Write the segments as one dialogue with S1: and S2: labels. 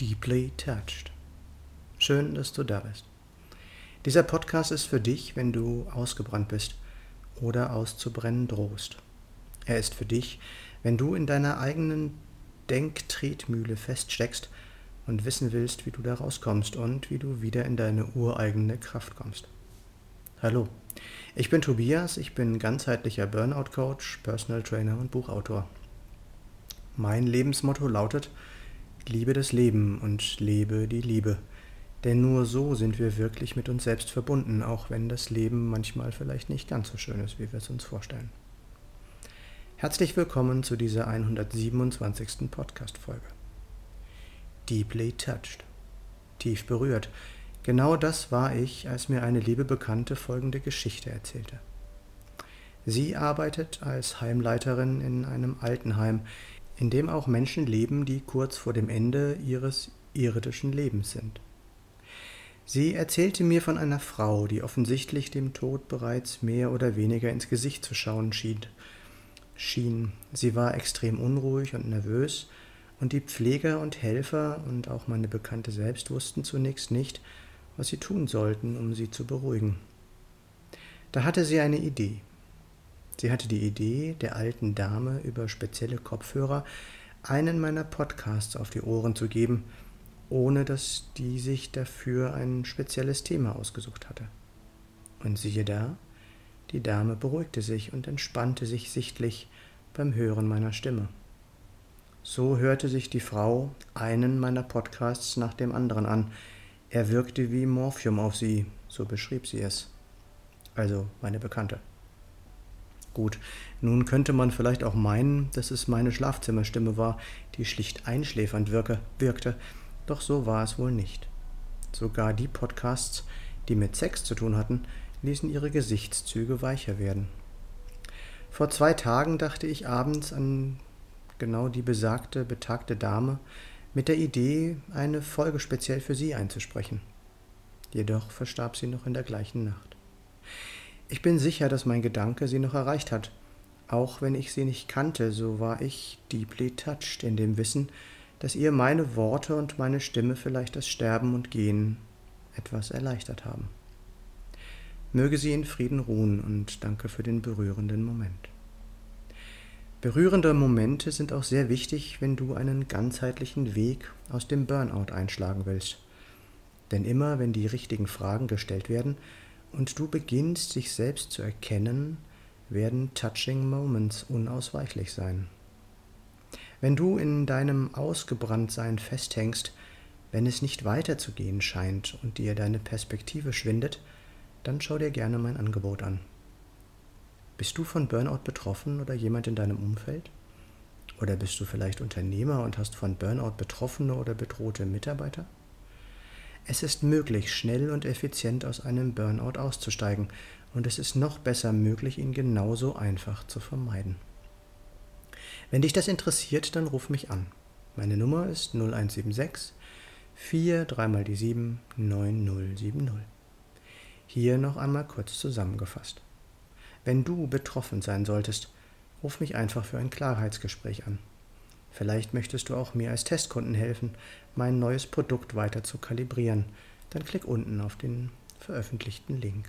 S1: Deeply Touched. Schön, dass du da bist. Dieser Podcast ist für dich, wenn du ausgebrannt bist oder auszubrennen drohst. Er ist für dich, wenn du in deiner eigenen Denktretmühle feststeckst und wissen willst, wie du da rauskommst und wie du wieder in deine ureigene Kraft kommst. Hallo, ich bin Tobias, ich bin ganzheitlicher Burnout-Coach, Personal Trainer und Buchautor. Mein Lebensmotto lautet, liebe das Leben und lebe die Liebe. Denn nur so sind wir wirklich mit uns selbst verbunden, auch wenn das Leben manchmal vielleicht nicht ganz so schön ist, wie wir es uns vorstellen. Herzlich willkommen zu dieser 127. Podcast-Folge. Deeply touched. Tief berührt. Genau das war ich, als mir eine liebe Bekannte folgende Geschichte erzählte. Sie arbeitet als Heimleiterin in einem Altenheim, in dem auch Menschen leben, die kurz vor dem Ende ihres irdischen Lebens sind. Sie erzählte mir von einer Frau, die offensichtlich dem Tod bereits mehr oder weniger ins Gesicht zu schauen schien. schien. Sie war extrem unruhig und nervös, und die Pfleger und Helfer und auch meine Bekannte selbst wussten zunächst nicht, was sie tun sollten, um sie zu beruhigen. Da hatte sie eine Idee. Sie hatte die Idee, der alten Dame über spezielle Kopfhörer einen meiner Podcasts auf die Ohren zu geben, ohne dass die sich dafür ein spezielles Thema ausgesucht hatte. Und siehe da, die Dame beruhigte sich und entspannte sich sichtlich beim Hören meiner Stimme. So hörte sich die Frau einen meiner Podcasts nach dem anderen an. Er wirkte wie Morphium auf sie, so beschrieb sie es. Also meine Bekannte. Gut, nun könnte man vielleicht auch meinen, dass es meine Schlafzimmerstimme war, die schlicht einschläfernd wirke, wirkte, doch so war es wohl nicht. Sogar die Podcasts, die mit Sex zu tun hatten, ließen ihre Gesichtszüge weicher werden. Vor zwei Tagen dachte ich abends an genau die besagte, betagte Dame mit der Idee, eine Folge speziell für sie einzusprechen. Jedoch verstarb sie noch in der gleichen Nacht. Ich bin sicher, dass mein Gedanke sie noch erreicht hat. Auch wenn ich sie nicht kannte, so war ich deeply touched in dem Wissen, dass ihr meine Worte und meine Stimme vielleicht das Sterben und Gehen etwas erleichtert haben. Möge sie in Frieden ruhen und danke für den berührenden Moment. Berührende Momente sind auch sehr wichtig, wenn du einen ganzheitlichen Weg aus dem Burnout einschlagen willst. Denn immer wenn die richtigen Fragen gestellt werden, und du beginnst, dich selbst zu erkennen, werden Touching Moments unausweichlich sein. Wenn du in deinem Ausgebranntsein festhängst, wenn es nicht weiterzugehen scheint und dir deine Perspektive schwindet, dann schau dir gerne mein Angebot an. Bist du von Burnout betroffen oder jemand in deinem Umfeld? Oder bist du vielleicht Unternehmer und hast von Burnout betroffene oder bedrohte Mitarbeiter? Es ist möglich, schnell und effizient aus einem Burnout auszusteigen und es ist noch besser möglich, ihn genauso einfach zu vermeiden. Wenn dich das interessiert, dann ruf mich an. Meine Nummer ist 0176 4 3 mal die 7 9070. Hier noch einmal kurz zusammengefasst. Wenn du betroffen sein solltest, ruf mich einfach für ein Klarheitsgespräch an. Vielleicht möchtest du auch mir als Testkunden helfen, mein neues Produkt weiter zu kalibrieren. Dann klick unten auf den veröffentlichten Link.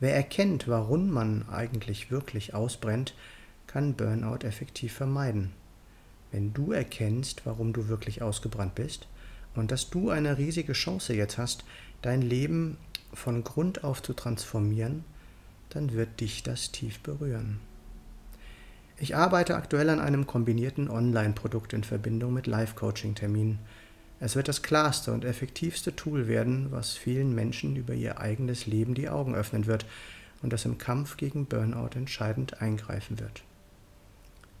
S1: Wer erkennt, warum man eigentlich wirklich ausbrennt, kann Burnout effektiv vermeiden. Wenn du erkennst, warum du wirklich ausgebrannt bist und dass du eine riesige Chance jetzt hast, dein Leben von Grund auf zu transformieren, dann wird dich das tief berühren. Ich arbeite aktuell an einem kombinierten Online-Produkt in Verbindung mit Live-Coaching-Terminen. Es wird das klarste und effektivste Tool werden, was vielen Menschen über ihr eigenes Leben die Augen öffnen wird und das im Kampf gegen Burnout entscheidend eingreifen wird.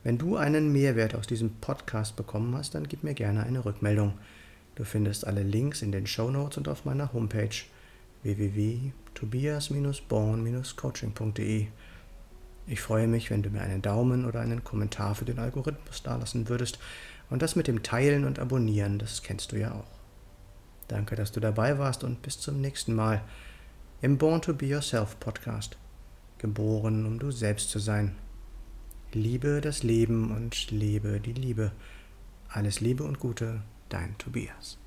S1: Wenn du einen Mehrwert aus diesem Podcast bekommen hast, dann gib mir gerne eine Rückmeldung. Du findest alle Links in den Show Notes und auf meiner Homepage www.tobias-born-coaching.de. Ich freue mich, wenn du mir einen Daumen oder einen Kommentar für den Algorithmus dalassen würdest. Und das mit dem Teilen und Abonnieren, das kennst du ja auch. Danke, dass du dabei warst und bis zum nächsten Mal im Born to Be Yourself Podcast. Geboren, um du selbst zu sein. Liebe das Leben und lebe die Liebe. Alles Liebe und Gute, dein Tobias.